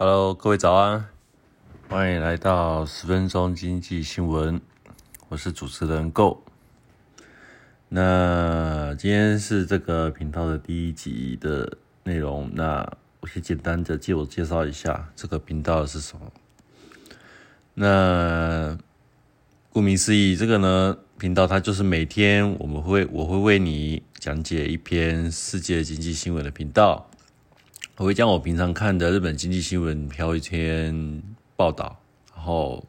Hello，各位早安，欢迎来到十分钟经济新闻，我是主持人 Go。那今天是这个频道的第一集的内容，那我先简单的自我介绍一下这个频道是什么。那顾名思义，这个呢频道它就是每天我们会我会为你讲解一篇世界经济新闻的频道。我会将我平常看的日本经济新闻挑一篇报道，然后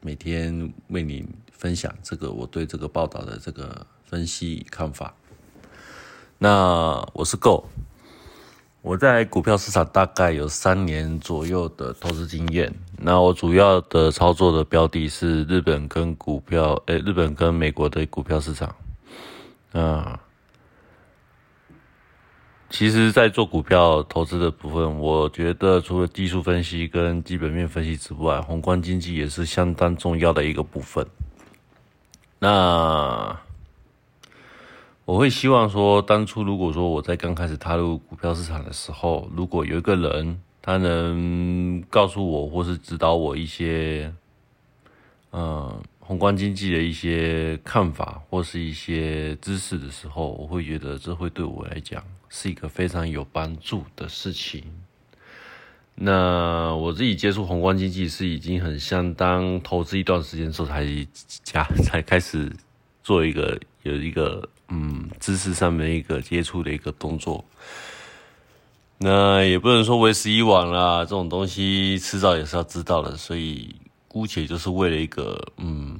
每天为你分享这个我对这个报道的这个分析看法。那我是 Go，我在股票市场大概有三年左右的投资经验。那我主要的操作的标的是日本跟股票，诶，日本跟美国的股票市场。啊。其实，在做股票投资的部分，我觉得除了技术分析跟基本面分析之外，宏观经济也是相当重要的一个部分。那我会希望说，当初如果说我在刚开始踏入股票市场的时候，如果有一个人他能告诉我或是指导我一些，宏观经济的一些看法或是一些知识的时候，我会觉得这会对我来讲是一个非常有帮助的事情。那我自己接触宏观经济是已经很相当投资一段时间之后才加才开始做一个有一个嗯知识上面一个接触的一个动作。那也不能说为时已晚啦，这种东西迟早也是要知道的，所以。姑且就是为了一个，嗯，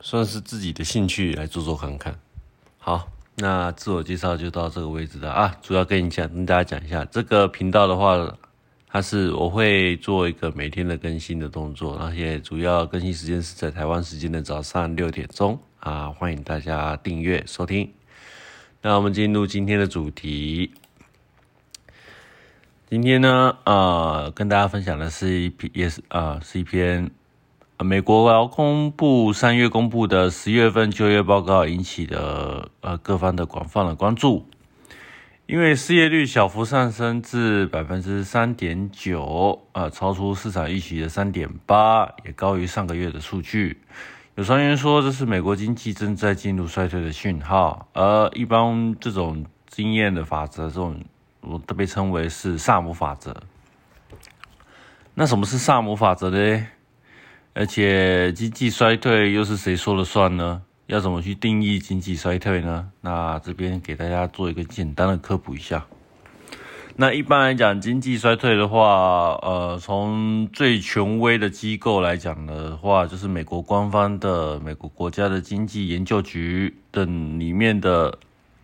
算是自己的兴趣来做做看看。好，那自我介绍就到这个位置了啊。主要跟你讲，跟大家讲一下，这个频道的话，它是我会做一个每天的更新的动作，而且主要更新时间是在台湾时间的早上六点钟啊。欢迎大家订阅收听。那我们进入今天的主题。今天呢，呃，跟大家分享的是一篇，也是啊，是一篇。美国劳工部三月公布的十月份就业报告引起的呃各方的广泛的关注，因为失业率小幅上升至百分之三点九，呃，超出市场预期的三点八，也高于上个月的数据。有传言说这是美国经济正在进入衰退的讯号，而一般这种经验的法则，这种我被称为是萨姆法则。那什么是萨姆法则呢？而且经济衰退又是谁说了算呢？要怎么去定义经济衰退呢？那这边给大家做一个简单的科普一下。那一般来讲，经济衰退的话，呃，从最权威的机构来讲的话，就是美国官方的美国国家的经济研究局等里面的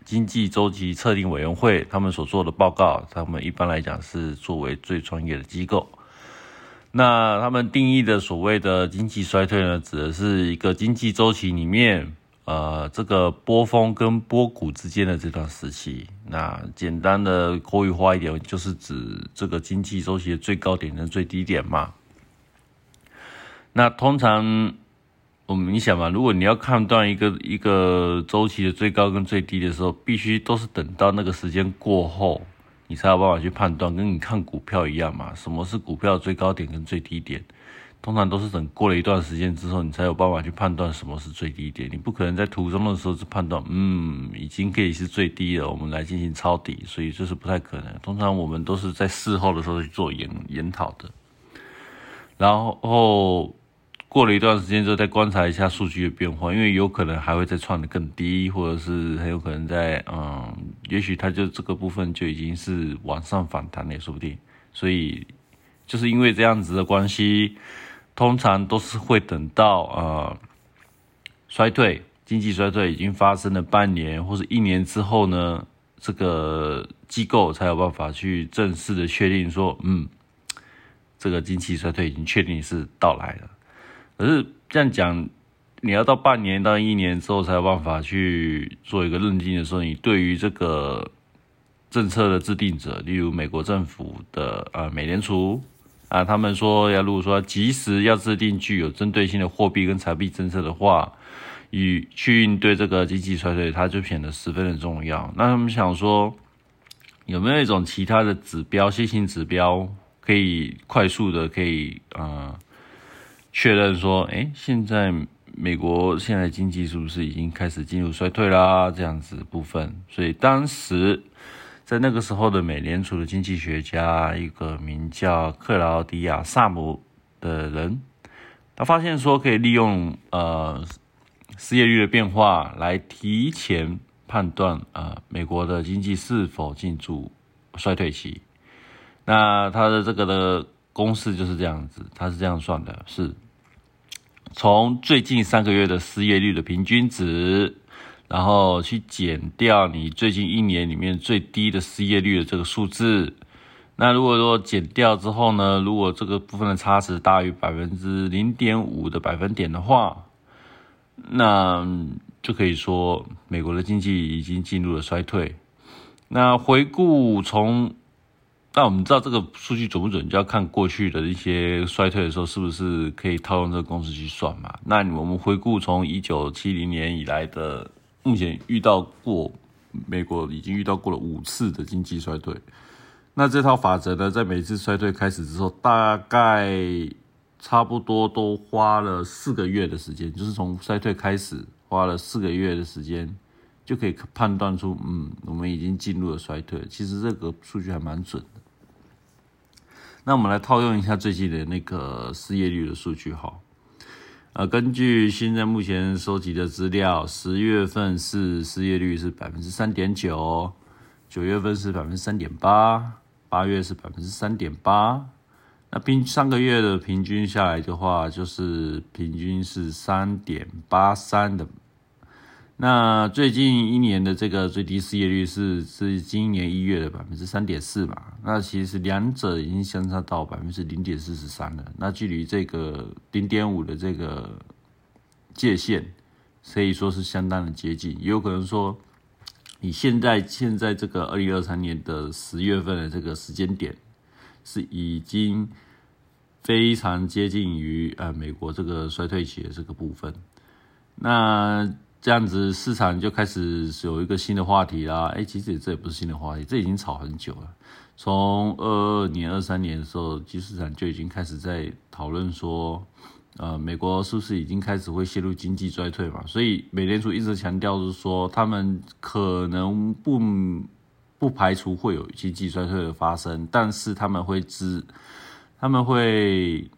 经济周期测定委员会，他们所做的报告，他们一般来讲是作为最专业的机构。那他们定义的所谓的经济衰退呢，指的是一个经济周期里面，呃，这个波峰跟波谷之间的这段时期。那简单的口语化一点，就是指这个经济周期的最高点跟最低点嘛。那通常我们你想嘛，如果你要判断一个一个周期的最高跟最低的时候，必须都是等到那个时间过后。你才有办法去判断，跟你看股票一样嘛？什么是股票最高点跟最低点？通常都是等过了一段时间之后，你才有办法去判断什么是最低点。你不可能在途中的时候就判断，嗯，已经可以是最低了，我们来进行抄底，所以这是不太可能。通常我们都是在事后的时候去做研研讨的，然后。过了一段时间之后，再观察一下数据的变化，因为有可能还会再创的更低，或者是很有可能在嗯，也许它就这个部分就已经是往上反弹了，也说不定。所以就是因为这样子的关系，通常都是会等到呃衰退、经济衰退已经发生了半年或者一年之后呢，这个机构才有办法去正式的确定说，嗯，这个经济衰退已经确定是到来了。可是这样讲，你要到半年到一年之后才有办法去做一个认定的时候，你对于这个政策的制定者，例如美国政府的呃美联储啊，他们说要如果说及时要制定具有针对性的货币跟财币政策的话，与去应对这个经济衰退，它就显得十分的重要。那他们想说，有没有一种其他的指标，新型指标？可以快速的可以呃确认说，哎，现在美国现在经济是不是已经开始进入衰退啦？这样子部分，所以当时在那个时候的美联储的经济学家，一个名叫克劳迪亚·萨姆的人，他发现说可以利用呃失业率的变化来提前判断啊美国的经济是否进入衰退期。那他的这个的公式就是这样子，他是这样算的，是从最近三个月的失业率的平均值，然后去减掉你最近一年里面最低的失业率的这个数字。那如果说减掉之后呢，如果这个部分的差值大于百分之零点五的百分点的话，那就可以说美国的经济已经进入了衰退。那回顾从那我们知道这个数据准不准，就要看过去的一些衰退的时候，是不是可以套用这个公式去算嘛？那我们回顾从一九七零年以来的，目前遇到过美国已经遇到过了五次的经济衰退。那这套法则呢，在每次衰退开始之后，大概差不多都花了四个月的时间，就是从衰退开始花了四个月的时间。就可以判断出，嗯，我们已经进入了衰退。其实这个数据还蛮准的。那我们来套用一下最近的那个失业率的数据哈。呃，根据现在目前收集的资料，十月份是失业率是百分之三点九，九月份是百分之三点八，八月是百分之三点八。那平上个月的平均下来的话，就是平均是三点八三的。那最近一年的这个最低失业率是是今年一月的百分之三点四嘛？那其实两者已经相差到百分之零点四十三了。那距离这个零点五的这个界限，可以说是相当的接近。也有可能说，你现在现在这个二零二三年的十月份的这个时间点，是已经非常接近于呃美国这个衰退期的这个部分。那这样子市场就开始有一个新的话题啦。哎，其实这也不是新的话题，这已经炒很久了。从二二年、二三年的时候，基市场就已经开始在讨论说，呃，美国是不是已经开始会陷入经济衰退嘛？所以美联储一直强调是说，他们可能不不排除会有经济衰退的发生，但是他们会知，他们会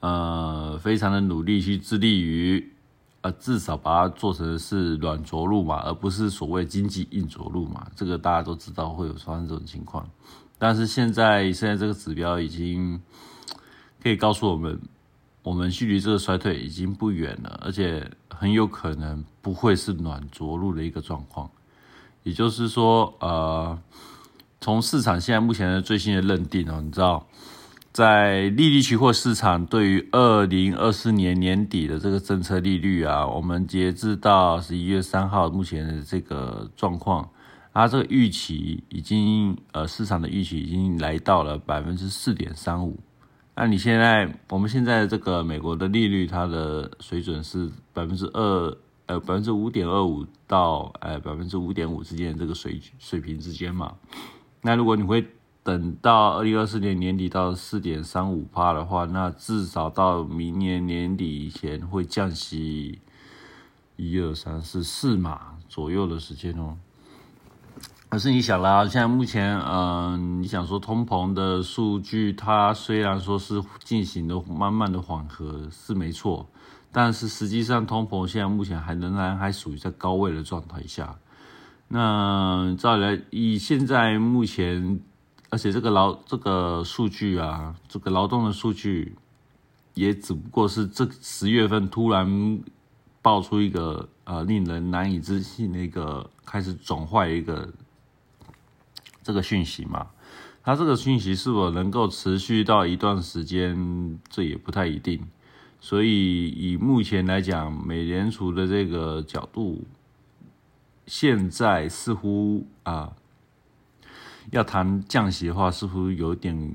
呃非常的努力去致力于。至少把它做成是软着陆嘛，而不是所谓经济硬着陆嘛。这个大家都知道会有发生这种情况。但是现在现在这个指标已经可以告诉我们，我们距离这个衰退已经不远了，而且很有可能不会是软着陆的一个状况。也就是说，呃，从市场现在目前的最新的认定哦，你知道。在利率期货市场，对于二零二四年年底的这个政策利率啊，我们截至到十一月三号目前的这个状况，它这个预期已经呃市场的预期已经来到了百分之四点三五。那你现在我们现在这个美国的利率，它的水准是百分之二呃百分之五点二五到呃百分之五点五之间的这个水水平之间嘛？那如果你会。等到二零二四年年底到四点三五帕的话，那至少到明年年底以前会降息一二三四四码左右的时间哦。可是你想啦，现在目前，嗯，你想说通膨的数据，它虽然说是进行的慢慢的缓和是没错，但是实际上通膨现在目前还仍然还属于在高位的状态下。那再来以现在目前。而且这个劳这个数据啊，这个劳动的数据，也只不过是这十月份突然爆出一个呃令人难以置信的一个开始转坏一个这个讯息嘛。它这个讯息是否能够持续到一段时间，这也不太一定。所以以目前来讲，美联储的这个角度，现在似乎啊。要谈降息的话，似乎有点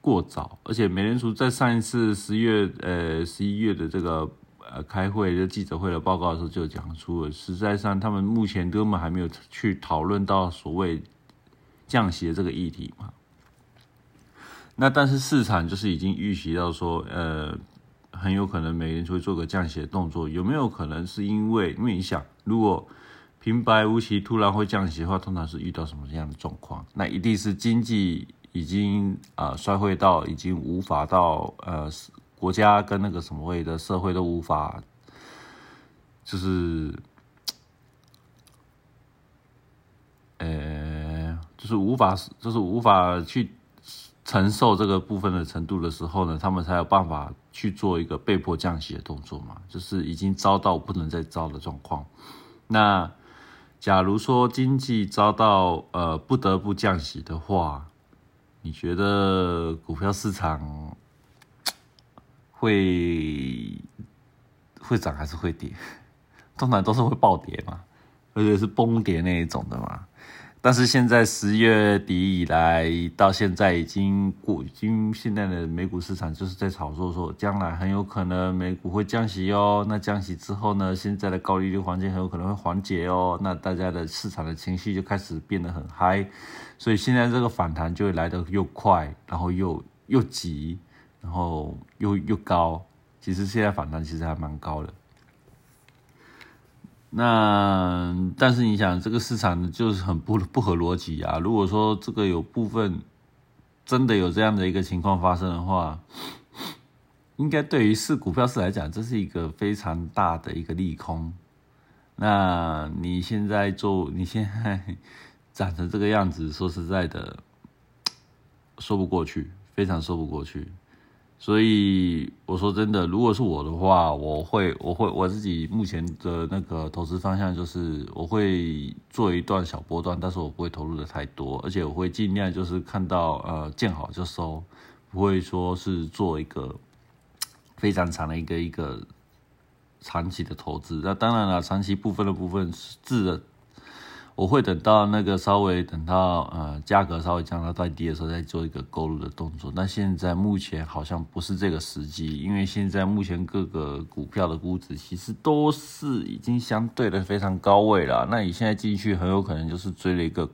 过早，而且美联储在上一次十月、呃十一月的这个呃开会的记者会的报告的时候就讲出了，实在上他们目前根本还没有去讨论到所谓降息的这个议题嘛。那但是市场就是已经预习到说，呃，很有可能美联储会做个降息的动作，有没有可能是因为因为你想，如果平白无奇突然会降息的话，通常是遇到什么样的状况？那一定是经济已经啊衰退到已经无法到呃国家跟那个什么位的社会都无法，就是呃就是无法就是无法去。承受这个部分的程度的时候呢，他们才有办法去做一个被迫降息的动作嘛，就是已经遭到不能再遭的状况。那假如说经济遭到呃不得不降息的话，你觉得股票市场会会涨还是会跌？通常都是会暴跌嘛，而且是崩跌那一种的嘛。但是现在十月底以来到现在已经过，已经现在的美股市场就是在炒作说，将来很有可能美股会降息哦。那降息之后呢，现在的高利率环境很有可能会缓解哦。那大家的市场的情绪就开始变得很嗨，所以现在这个反弹就会来得又快，然后又又急，然后又又高。其实现在反弹其实还蛮高的。那但是你想，这个市场就是很不不合逻辑啊！如果说这个有部分真的有这样的一个情况发生的话，应该对于市股票市来讲，这是一个非常大的一个利空。那你现在做，你现在 长成这个样子，说实在的，说不过去，非常说不过去。所以我说真的，如果是我的话，我会我会我自己目前的那个投资方向就是我会做一段小波段，但是我不会投入的太多，而且我会尽量就是看到呃见好就收，不会说是做一个非常长的一个一个长期的投资。那当然了，长期部分的部分是自然。我会等到那个稍微等到呃价格稍微降到再低的时候再做一个购入的动作。那现在目前好像不是这个时机，因为现在目前各个股票的估值其实都是已经相对的非常高位了。那你现在进去很有可能就是追了一个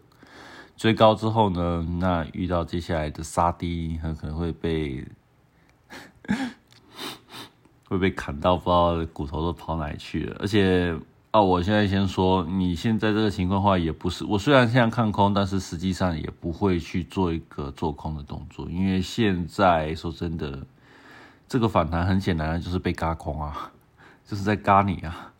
追高之后呢，那遇到接下来的杀低，很可能会被 会被砍到不知道骨头都跑哪去了，而且。啊，我现在先说，你现在这个情况的话也不是，我虽然现在看空，但是实际上也不会去做一个做空的动作，因为现在说真的，这个反弹很显然就是被嘎空啊，就是在嘎你啊，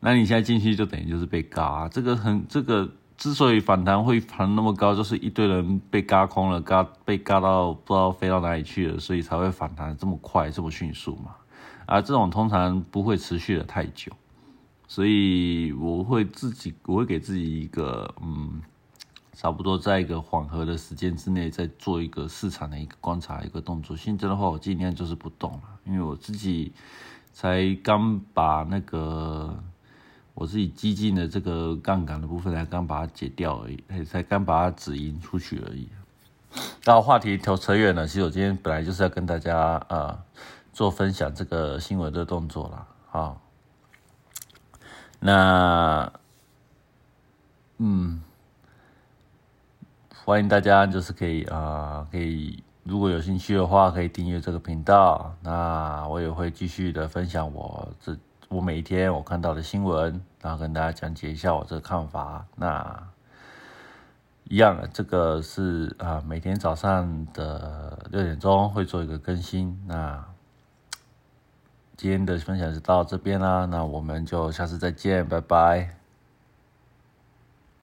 那你现在进去就等于就是被嘎，这个很这个之所以反弹会弹那么高，就是一堆人被嘎空了，嘎被嘎到不知道飞到哪里去了，所以才会反弹这么快这么迅速嘛，啊，这种通常不会持续的太久。所以我会自己，我会给自己一个，嗯，差不多在一个缓和的时间之内，再做一个市场的一个观察一个动作。现在的话，我尽量就是不动了，因为我自己才刚把那个我自己激进的这个杠杆的部分才刚把它解掉而已，才刚把它止盈出去而已。那话题调扯远了，其实我今天本来就是要跟大家啊做分享这个新闻的动作了，好。那，嗯，欢迎大家，就是可以啊，可以如果有兴趣的话，可以订阅这个频道。那我也会继续的分享我这我每一天我看到的新闻，然后跟大家讲解一下我这个看法。那一样，这个是啊，每天早上的六点钟会做一个更新。那。今天的分享就到这边啦，那我们就下次再见，拜拜。